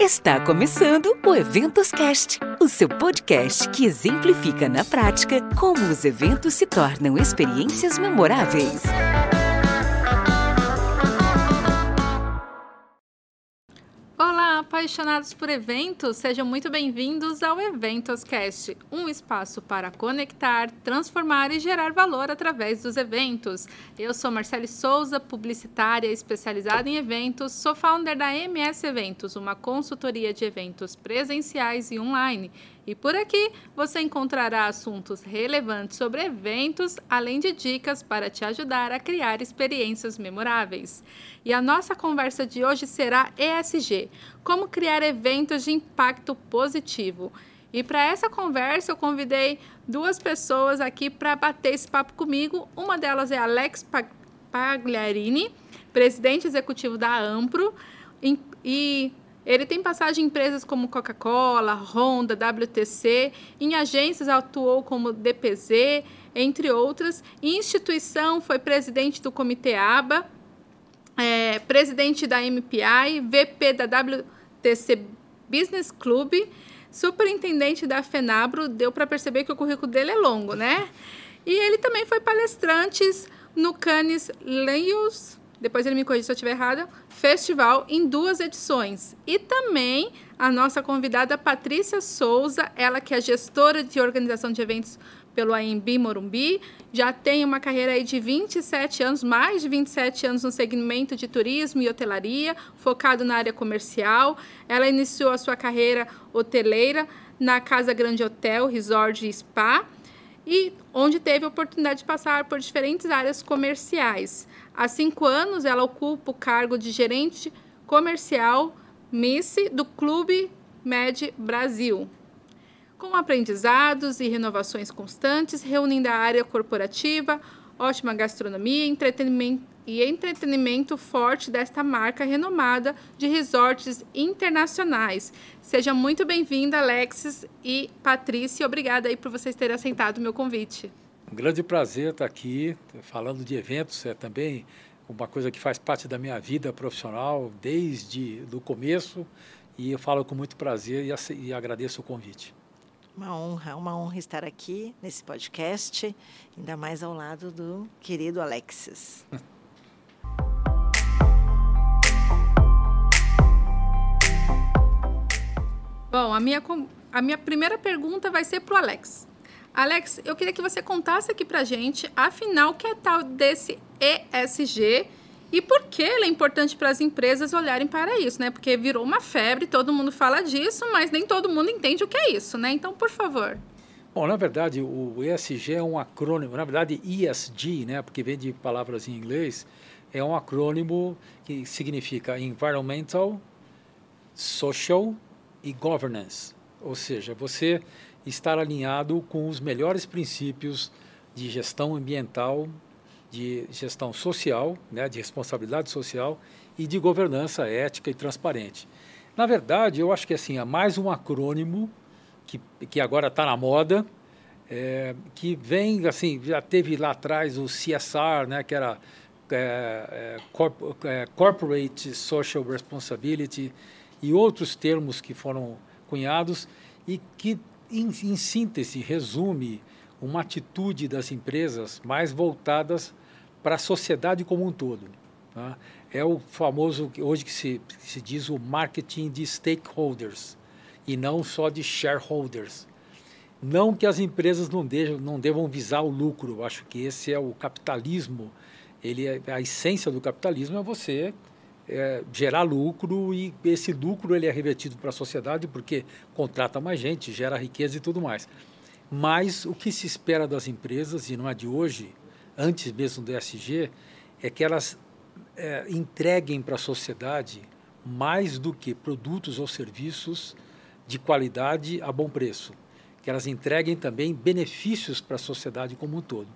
Está começando o Eventos Cast, o seu podcast que exemplifica na prática como os eventos se tornam experiências memoráveis. Apaixonados por eventos, sejam muito bem-vindos ao Eventoscast, um espaço para conectar, transformar e gerar valor através dos eventos. Eu sou Marcele Souza, publicitária especializada em eventos, sou founder da MS Eventos, uma consultoria de eventos presenciais e online e por aqui você encontrará assuntos relevantes sobre eventos, além de dicas para te ajudar a criar experiências memoráveis. E a nossa conversa de hoje será ESG como criar eventos de impacto positivo. E para essa conversa eu convidei duas pessoas aqui para bater esse papo comigo. Uma delas é Alex Pagliarini, presidente executivo da Ampro, e ele tem passagem em empresas como Coca-Cola, Honda, WTC, em agências atuou como DPZ, entre outras. Em instituição foi presidente do Comitê ABA, é, presidente da MPI, VP da WTC Business Club, superintendente da FENABRO. Deu para perceber que o currículo dele é longo, né? E ele também foi palestrante no Cannes Lions depois ele me corrige se eu estiver errada, festival em duas edições. E também a nossa convidada Patrícia Souza, ela que é gestora de organização de eventos pelo AMB Morumbi, já tem uma carreira aí de 27 anos, mais de 27 anos no segmento de turismo e hotelaria, focado na área comercial. Ela iniciou a sua carreira hoteleira na Casa Grande Hotel, Resort e Spa, e onde teve a oportunidade de passar por diferentes áreas comerciais. Há cinco anos, ela ocupa o cargo de gerente comercial Miss do Clube Med Brasil. Com aprendizados e renovações constantes, reunindo a área corporativa, ótima gastronomia entretenimento, e entretenimento forte desta marca renomada de resorts internacionais. Seja muito bem-vinda, Alexis e Patrícia. Obrigada aí por vocês terem aceitado o meu convite. Um grande prazer estar aqui falando de eventos, é também uma coisa que faz parte da minha vida profissional desde o começo e eu falo com muito prazer e, e agradeço o convite. Uma honra, uma honra estar aqui nesse podcast, ainda mais ao lado do querido Alexis. Bom, a minha, a minha primeira pergunta vai ser para o Alex. Alex, eu queria que você contasse aqui para gente, afinal, o que é tal desse ESG e por que ele é importante para as empresas olharem para isso, né? Porque virou uma febre, todo mundo fala disso, mas nem todo mundo entende o que é isso, né? Então, por favor. Bom, na verdade, o ESG é um acrônimo, na verdade, ESG, né? Porque vem de palavras em inglês, é um acrônimo que significa Environmental, Social e Governance. Ou seja, você estar alinhado com os melhores princípios de gestão ambiental, de gestão social, né, de responsabilidade social e de governança ética e transparente. Na verdade, eu acho que assim, é mais um acrônimo que, que agora está na moda, é, que vem, assim, já teve lá atrás o CSR, né, que era é, é, é, Corporate Social Responsibility, e outros termos que foram cunhados e que em, em síntese, resume uma atitude das empresas mais voltadas para a sociedade como um todo. Tá? É o famoso, hoje que se, que se diz o marketing de stakeholders e não só de shareholders. Não que as empresas não, devam, não devam visar o lucro, acho que esse é o capitalismo, ele é, a essência do capitalismo é você é, gerar lucro e esse lucro ele é revertido para a sociedade porque contrata mais gente, gera riqueza e tudo mais. Mas o que se espera das empresas, e não é de hoje, antes mesmo do ESG, é que elas é, entreguem para a sociedade mais do que produtos ou serviços de qualidade a bom preço. Que elas entreguem também benefícios para a sociedade como um todo.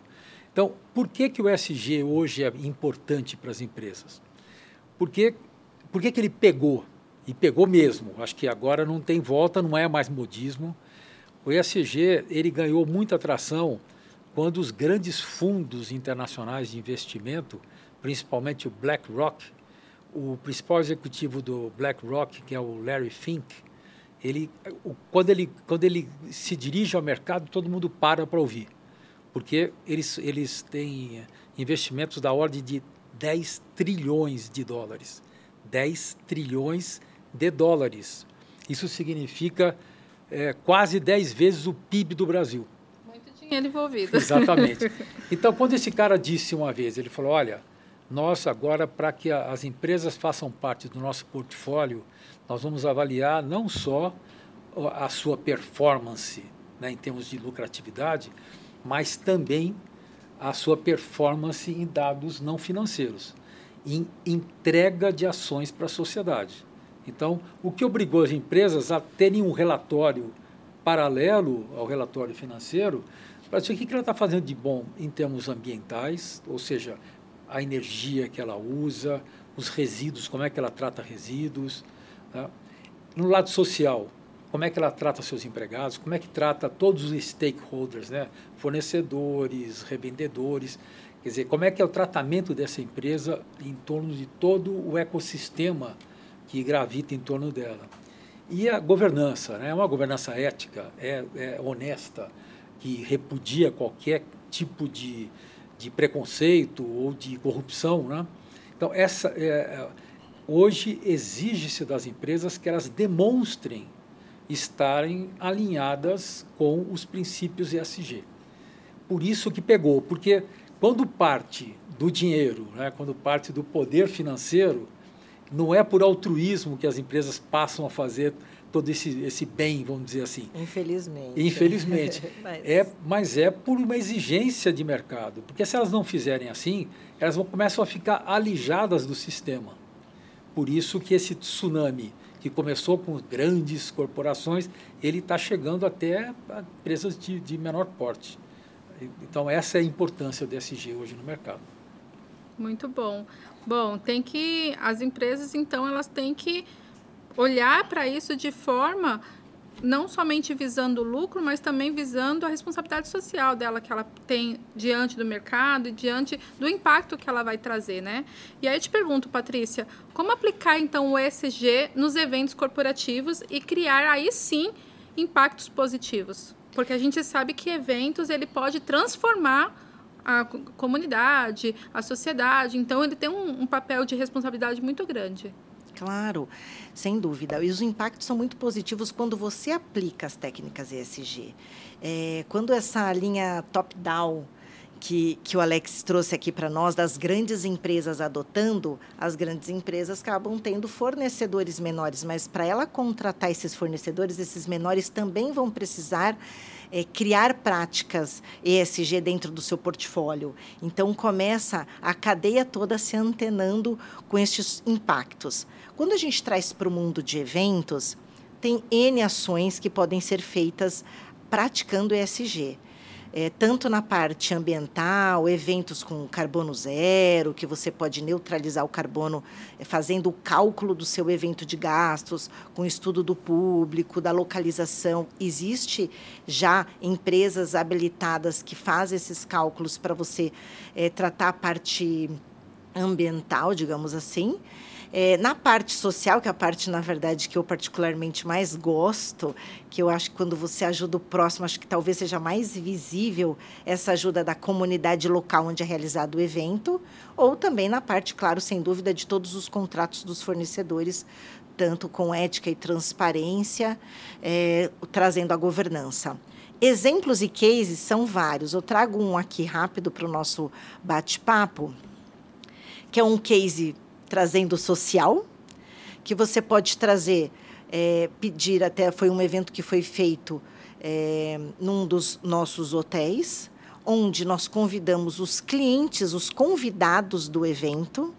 Então, por que, que o ESG hoje é importante para as empresas? Porque, por que ele pegou? E pegou mesmo. Acho que agora não tem volta, não é mais modismo. O ESG ele ganhou muita atração quando os grandes fundos internacionais de investimento, principalmente o BlackRock, o principal executivo do BlackRock, que é o Larry Fink, ele, quando, ele, quando ele se dirige ao mercado, todo mundo para para ouvir, porque eles, eles têm investimentos da ordem de 10 trilhões de dólares. 10 trilhões de dólares. Isso significa é, quase 10 vezes o PIB do Brasil. Muito dinheiro envolvido. Exatamente. Então, quando esse cara disse uma vez, ele falou: olha, nós agora, para que as empresas façam parte do nosso portfólio, nós vamos avaliar não só a sua performance né, em termos de lucratividade, mas também a sua performance em dados não financeiros, em entrega de ações para a sociedade. Então, o que obrigou as empresas a terem um relatório paralelo ao relatório financeiro para dizer o que ela está fazendo de bom em termos ambientais, ou seja, a energia que ela usa, os resíduos, como é que ela trata resíduos. Tá? No lado social, como é que ela trata seus empregados, como é que trata todos os stakeholders, né? fornecedores, revendedores, quer dizer, como é que é o tratamento dessa empresa em torno de todo o ecossistema que gravita em torno dela. E a governança, né? uma governança ética, é, é honesta, que repudia qualquer tipo de, de preconceito ou de corrupção. Né? Então, essa, é, é hoje exige-se das empresas que elas demonstrem estarem alinhadas com os princípios ESG. Por isso que pegou, porque quando parte do dinheiro, né, quando parte do poder financeiro, não é por altruísmo que as empresas passam a fazer todo esse, esse bem, vamos dizer assim. Infelizmente. Infelizmente. mas... É, mas é por uma exigência de mercado. Porque se elas não fizerem assim, elas vão, começam a ficar alijadas do sistema. Por isso que esse tsunami que começou com grandes corporações, ele está chegando até empresas de, de menor porte. Então, essa é a importância do SG hoje no mercado. Muito bom. Bom, tem que as empresas então elas têm que olhar para isso de forma não somente visando o lucro, mas também visando a responsabilidade social dela que ela tem diante do mercado e diante do impacto que ela vai trazer, né? E aí eu te pergunto, Patrícia, como aplicar então o ESG nos eventos corporativos e criar aí sim impactos positivos? Porque a gente sabe que eventos ele pode transformar a comunidade, a sociedade. Então, ele tem um, um papel de responsabilidade muito grande. Claro, sem dúvida. E os impactos são muito positivos quando você aplica as técnicas ESG. É, quando essa linha top-down que, que o Alex trouxe aqui para nós, das grandes empresas adotando, as grandes empresas acabam tendo fornecedores menores, mas para ela contratar esses fornecedores, esses menores também vão precisar é, criar práticas ESG dentro do seu portfólio. Então, começa a cadeia toda se antenando com estes impactos. Quando a gente traz para o mundo de eventos, tem N ações que podem ser feitas praticando ESG é, tanto na parte ambiental, eventos com carbono zero, que você pode neutralizar o carbono é, fazendo o cálculo do seu evento de gastos, com estudo do público, da localização. Existe já empresas habilitadas que fazem esses cálculos para você é, tratar a parte ambiental, digamos assim. É, na parte social, que é a parte, na verdade, que eu particularmente mais gosto, que eu acho que quando você ajuda o próximo, acho que talvez seja mais visível essa ajuda da comunidade local onde é realizado o evento, ou também na parte, claro, sem dúvida, de todos os contratos dos fornecedores, tanto com ética e transparência, é, trazendo a governança. Exemplos e cases são vários. Eu trago um aqui rápido para o nosso bate-papo, que é um case trazendo social, que você pode trazer, é, pedir até, foi um evento que foi feito é, num dos nossos hotéis, onde nós convidamos os clientes, os convidados do evento,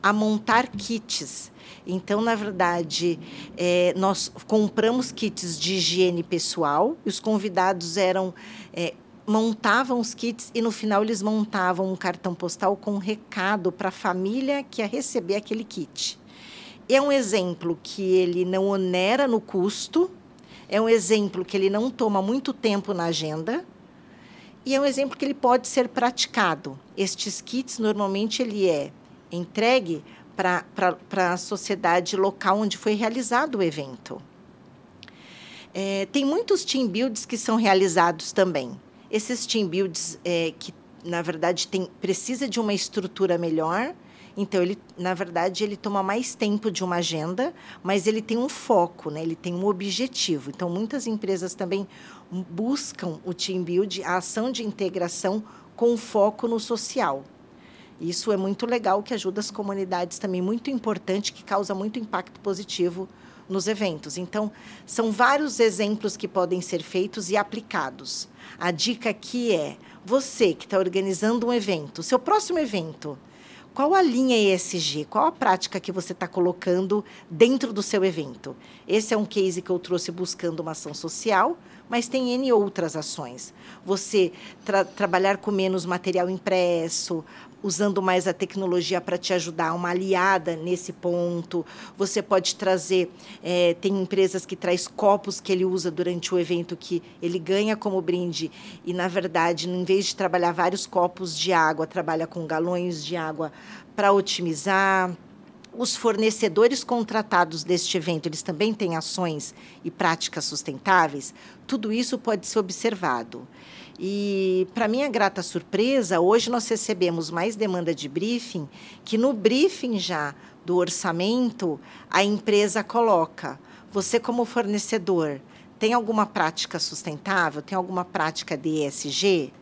a montar kits. Então, na verdade, é, nós compramos kits de higiene pessoal e os convidados eram é, montavam os kits e no final eles montavam um cartão postal com um recado para a família que ia receber aquele kit. É um exemplo que ele não onera no custo, é um exemplo que ele não toma muito tempo na agenda e é um exemplo que ele pode ser praticado. Estes kits normalmente ele é entregue para a sociedade local onde foi realizado o evento. É, tem muitos team builds que são realizados também. Esses team builds é, que, na verdade, tem, precisa de uma estrutura melhor, então, ele, na verdade, ele toma mais tempo de uma agenda, mas ele tem um foco, né? ele tem um objetivo. Então, muitas empresas também buscam o team build, a ação de integração com foco no social. Isso é muito legal, que ajuda as comunidades também, muito importante, que causa muito impacto positivo nos eventos. Então, são vários exemplos que podem ser feitos e aplicados. A dica aqui é: você que está organizando um evento, seu próximo evento, qual a linha ESG? Qual a prática que você está colocando dentro do seu evento? Esse é um case que eu trouxe buscando uma ação social, mas tem N outras ações. Você tra trabalhar com menos material impresso, usando mais a tecnologia para te ajudar, uma aliada nesse ponto. Você pode trazer, é, tem empresas que traz copos que ele usa durante o evento que ele ganha como brinde e na verdade, em vez de trabalhar vários copos de água, trabalha com galões de água para otimizar os fornecedores contratados deste evento, eles também têm ações e práticas sustentáveis, tudo isso pode ser observado. E, para minha grata surpresa, hoje nós recebemos mais demanda de briefing, que no briefing já do orçamento, a empresa coloca: você, como fornecedor, tem alguma prática sustentável? Tem alguma prática de ESG?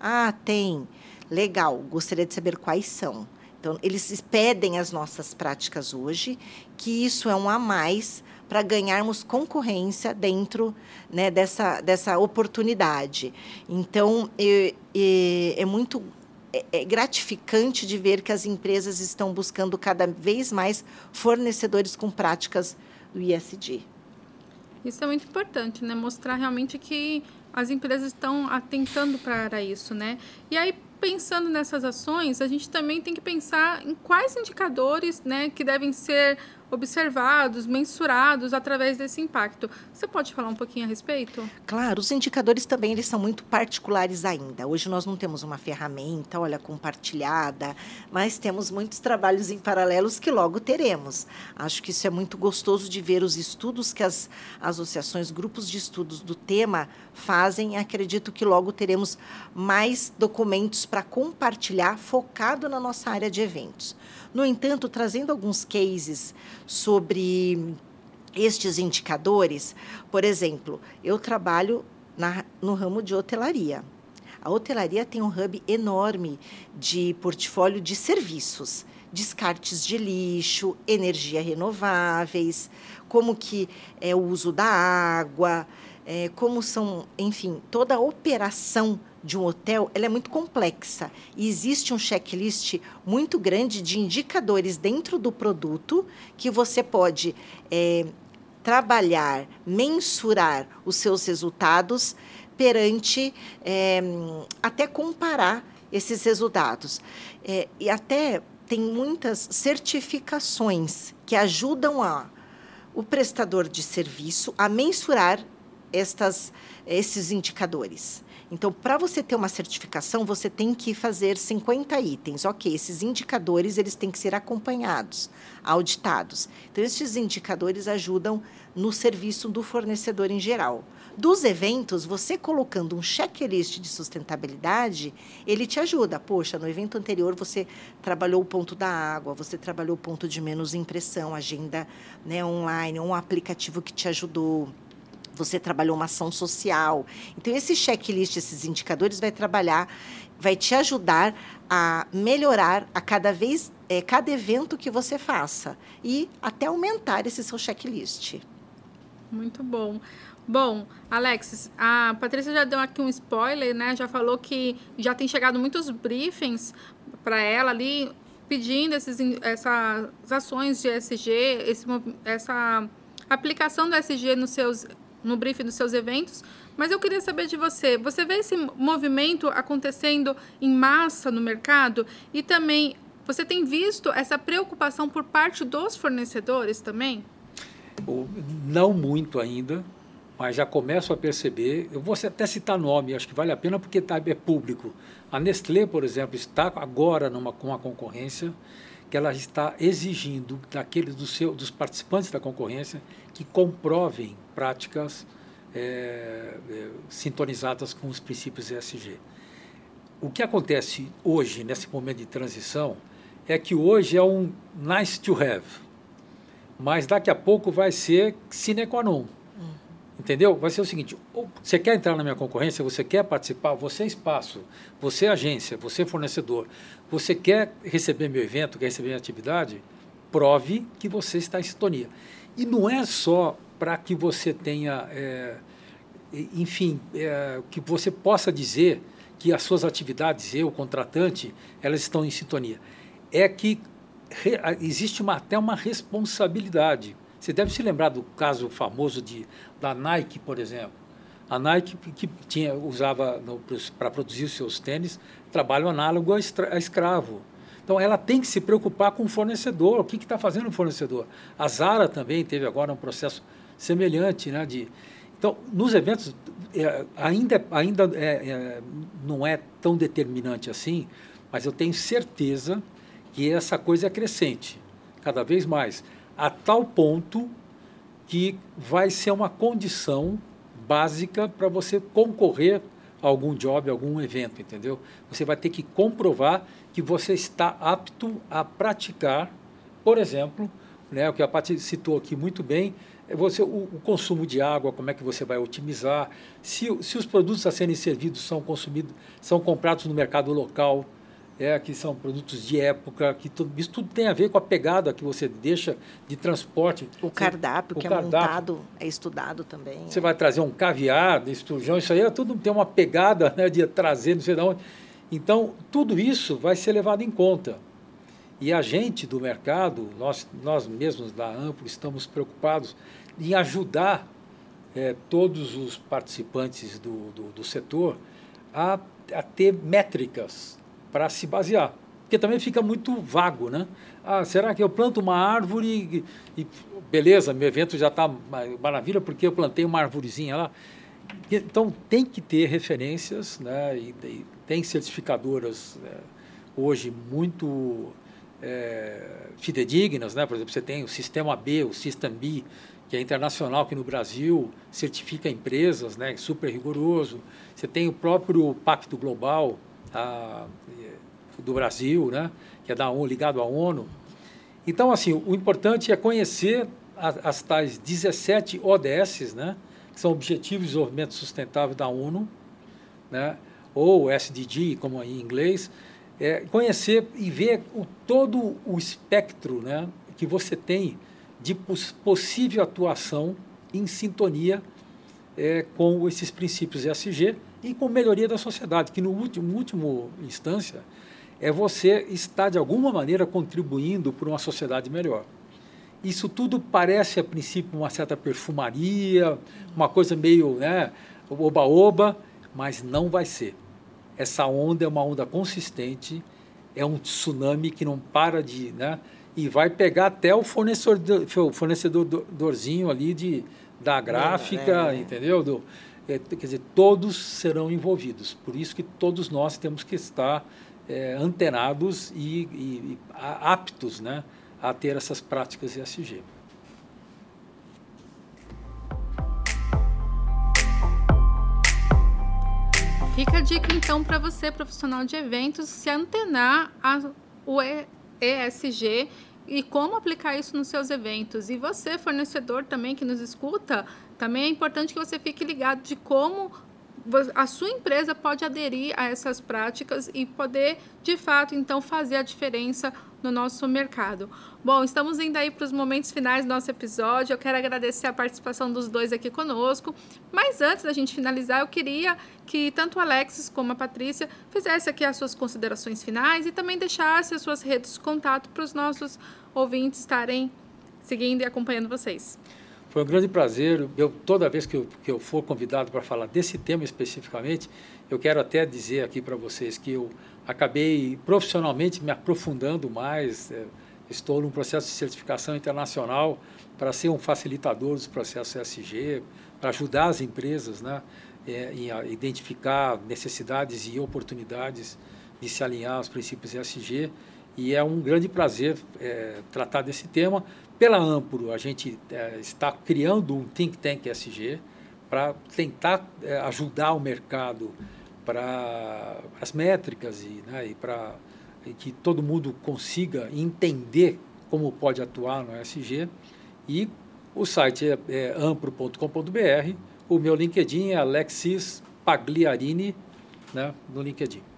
Ah, tem. Legal, gostaria de saber quais são. Então, eles pedem as nossas práticas hoje, que isso é um a mais para ganharmos concorrência dentro né, dessa, dessa oportunidade. Então, é, é, muito é, é gratificante de ver que as empresas estão buscando cada vez mais fornecedores com práticas do ISD. Isso é muito importante, né? Mostrar realmente que as empresas estão atentando para isso, né? E aí, pensando nessas ações, a gente também tem que pensar em quais indicadores, né, que devem ser observados, mensurados através desse impacto. Você pode falar um pouquinho a respeito? Claro, os indicadores também eles são muito particulares ainda. Hoje nós não temos uma ferramenta, olha, compartilhada, mas temos muitos trabalhos em paralelos que logo teremos. Acho que isso é muito gostoso de ver os estudos que as associações, grupos de estudos do tema fazem. Acredito que logo teremos mais documentos para compartilhar focado na nossa área de eventos. No entanto, trazendo alguns cases sobre estes indicadores, por exemplo, eu trabalho na, no ramo de hotelaria. A hotelaria tem um hub enorme de portfólio de serviços, descartes de lixo, energia renováveis, como que é o uso da água, é, como são, enfim, toda a operação de um hotel ela é muito complexa e existe um checklist muito grande de indicadores dentro do produto que você pode é, trabalhar, mensurar os seus resultados perante é, até comparar esses resultados é, e até tem muitas certificações que ajudam a o prestador de serviço a mensurar estas, esses indicadores. Então, para você ter uma certificação, você tem que fazer 50 itens. Ok, esses indicadores eles têm que ser acompanhados, auditados. Então, esses indicadores ajudam no serviço do fornecedor em geral. Dos eventos, você colocando um checklist de sustentabilidade, ele te ajuda. Poxa, no evento anterior você trabalhou o ponto da água, você trabalhou o ponto de menos impressão, agenda né, online, um aplicativo que te ajudou você trabalhou uma ação social. Então, esse checklist, esses indicadores, vai trabalhar, vai te ajudar a melhorar a cada vez, é, cada evento que você faça e até aumentar esse seu checklist. Muito bom. Bom, Alex, a Patrícia já deu aqui um spoiler, né? Já falou que já tem chegado muitos briefings para ela ali pedindo esses, essas ações de SG, esse, essa aplicação do SG nos seus no briefing dos seus eventos, mas eu queria saber de você. Você vê esse movimento acontecendo em massa no mercado e também você tem visto essa preocupação por parte dos fornecedores também? Não muito ainda, mas já começo a perceber. Eu vou até citar nome, acho que vale a pena porque tá, é público. A Nestlé, por exemplo, está agora numa, com uma concorrência que ela está exigindo daqueles do seu, dos participantes da concorrência que comprovem práticas é, é, sintonizadas com os princípios ESG. O que acontece hoje, nesse momento de transição, é que hoje é um nice to have, mas daqui a pouco vai ser sine qua non. Entendeu? Vai ser o seguinte: você quer entrar na minha concorrência, você quer participar, você é espaço, você é agência, você é fornecedor, você quer receber meu evento, quer receber minha atividade, prove que você está em sintonia. E não é só para que você tenha, é, enfim, é, que você possa dizer que as suas atividades, eu, contratante, elas estão em sintonia. É que re, existe uma, até uma responsabilidade você deve se lembrar do caso famoso de, da Nike, por exemplo. A Nike, que tinha, usava para produzir os seus tênis, trabalho análogo a, a, escravo. Então, ela tem que se preocupar com o fornecedor. O que está fazendo o fornecedor? A Zara também teve agora um processo semelhante. Né, de, então, nos eventos, é, ainda, ainda é, é, não é tão determinante assim, mas eu tenho certeza que essa coisa é crescente, cada vez mais a tal ponto que vai ser uma condição básica para você concorrer a algum job, a algum evento, entendeu? Você vai ter que comprovar que você está apto a praticar, por exemplo, né, o que a Paty citou aqui muito bem, você, o, o, consumo de água, como é que você vai otimizar, se, se os produtos a serem servidos são consumidos, são comprados no mercado local, é, que são produtos de época, que tudo, isso tudo tem a ver com a pegada que você deixa de transporte. O cardápio o que cardápio. é montado, é estudado também. Você é. vai trazer um caviar, esturjão, isso aí é tudo tem uma pegada né, de trazer, não sei de onde. Então, tudo isso vai ser levado em conta. E a gente do mercado, nós, nós mesmos da Amplo, estamos preocupados em ajudar é, todos os participantes do, do, do setor a, a ter métricas para se basear. Porque também fica muito vago, né? Ah, será que eu planto uma árvore e, e beleza, meu evento já está maravilha porque eu plantei uma árvorezinha lá. Então tem que ter referências, né? E, e tem certificadoras né? hoje muito é, fidedignas, né? Por exemplo, você tem o Sistema B, o System B, que é internacional aqui no Brasil, certifica empresas, né? Super rigoroso. Você tem o próprio Pacto Global, a, do Brasil, né? que é da ONU, ligado à ONU. Então, assim, o importante é conhecer as, as tais 17 ODS, né? que são Objetivos de Desenvolvimento Sustentável da ONU, né? ou SDG, como em inglês, é, conhecer e ver o, todo o espectro né? que você tem de possível atuação em sintonia é, com esses princípios ESG e com melhoria da sociedade, que no último, último instância é você estar de alguma maneira contribuindo para uma sociedade melhor. Isso tudo parece a princípio uma certa perfumaria, uma coisa meio, né, oba-oba, mas não vai ser. Essa onda é uma onda consistente, é um tsunami que não para de, né, e vai pegar até o fornecedor, o fornecedorzinho ali de da gráfica, é, é. entendeu? Do, é, quer dizer, todos serão envolvidos. Por isso que todos nós temos que estar é, antenados e, e, e, aptos né, a ter essas práticas ESG. Fica a dica então para você, profissional de eventos, se antenar ao ESG e como aplicar isso nos seus eventos. E você, fornecedor também que nos escuta, também é importante que você fique ligado de como a sua empresa pode aderir a essas práticas e poder, de fato, então, fazer a diferença no nosso mercado. Bom, estamos indo aí para os momentos finais do nosso episódio. Eu quero agradecer a participação dos dois aqui conosco. Mas antes da gente finalizar, eu queria que tanto o Alexis como a Patrícia fizesse aqui as suas considerações finais e também deixasse as suas redes de contato para os nossos ouvintes estarem seguindo e acompanhando vocês. Foi um grande prazer. Eu, toda vez que eu, que eu for convidado para falar desse tema especificamente, eu quero até dizer aqui para vocês que eu acabei profissionalmente me aprofundando mais. É, estou num processo de certificação internacional para ser um facilitador dos processos ESG, para ajudar as empresas né, é, em identificar necessidades e oportunidades de se alinhar aos princípios ESG. E é um grande prazer é, tratar desse tema. Pela Ampro, a gente é, está criando um think tank SG para tentar é, ajudar o mercado para as métricas e, né, e para que todo mundo consiga entender como pode atuar no SG. E o site é, é ampro.com.br. O meu LinkedIn é Alexis Pagliarini, né, no LinkedIn.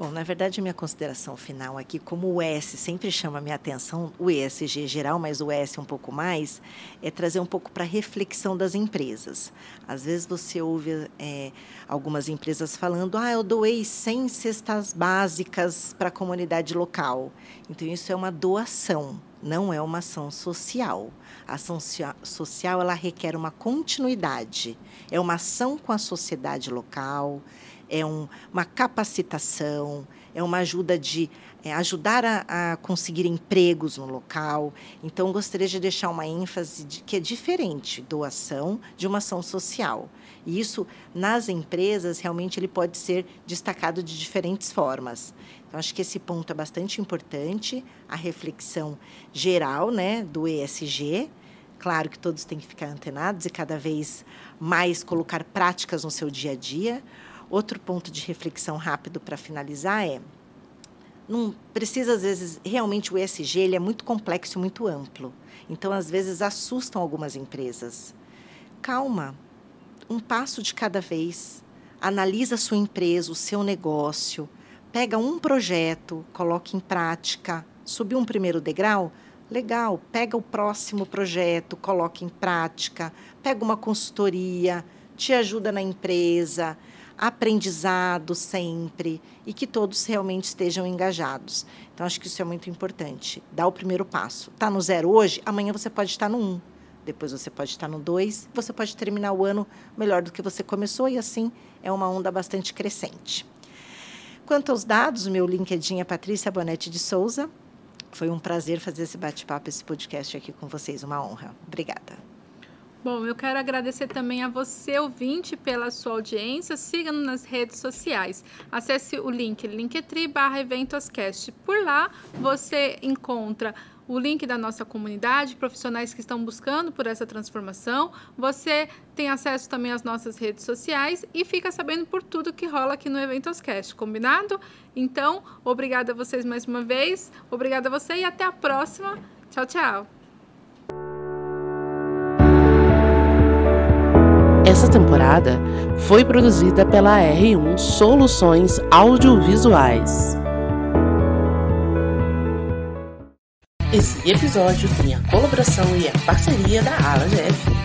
Bom, na verdade, minha consideração final aqui, como o S sempre chama minha atenção, o ESG geral, mas o S um pouco mais, é trazer um pouco para a reflexão das empresas. Às vezes você ouve é, algumas empresas falando, ah, eu doei 100 cestas básicas para a comunidade local. Então, isso é uma doação, não é uma ação social. A ação social, ela requer uma continuidade. É uma ação com a sociedade local, é um, uma capacitação, é uma ajuda de é, ajudar a, a, conseguir empregos no local. Então, gostaria de deixar uma ênfase de que é diferente doação de uma ação social. E isso, nas empresas, realmente ele pode ser destacado de diferentes formas. Então, acho que esse ponto é bastante importante, a reflexão geral né, do ESG. Claro que todos têm que ficar antenados e cada vez mais colocar práticas no seu dia a dia, Outro ponto de reflexão rápido para finalizar é não precisa às vezes realmente o ESG ele é muito complexo, muito amplo. Então às vezes assustam algumas empresas. Calma, um passo de cada vez. Analisa a sua empresa, o seu negócio, pega um projeto, coloque em prática, subiu um primeiro degrau, legal, pega o próximo projeto, coloque em prática, pega uma consultoria, te ajuda na empresa, aprendizado sempre e que todos realmente estejam engajados. Então, acho que isso é muito importante. Dá o primeiro passo. Está no zero hoje, amanhã você pode estar no um. Depois você pode estar no dois. Você pode terminar o ano melhor do que você começou e assim é uma onda bastante crescente. Quanto aos dados, o meu LinkedIn é Patrícia Bonetti de Souza. Foi um prazer fazer esse bate-papo, esse podcast aqui com vocês. Uma honra. Obrigada. Bom, eu quero agradecer também a você, ouvinte, pela sua audiência. Siga-nos nas redes sociais. Acesse o link linktree barra eventoscast. Por lá você encontra o link da nossa comunidade, profissionais que estão buscando por essa transformação. Você tem acesso também às nossas redes sociais e fica sabendo por tudo que rola aqui no Eventoscast, combinado? Então, obrigada a vocês mais uma vez, obrigada a você e até a próxima. Tchau, tchau. Essa temporada foi produzida pela R1 Soluções Audiovisuais. Esse episódio tem a colaboração e a parceria da Ala GF.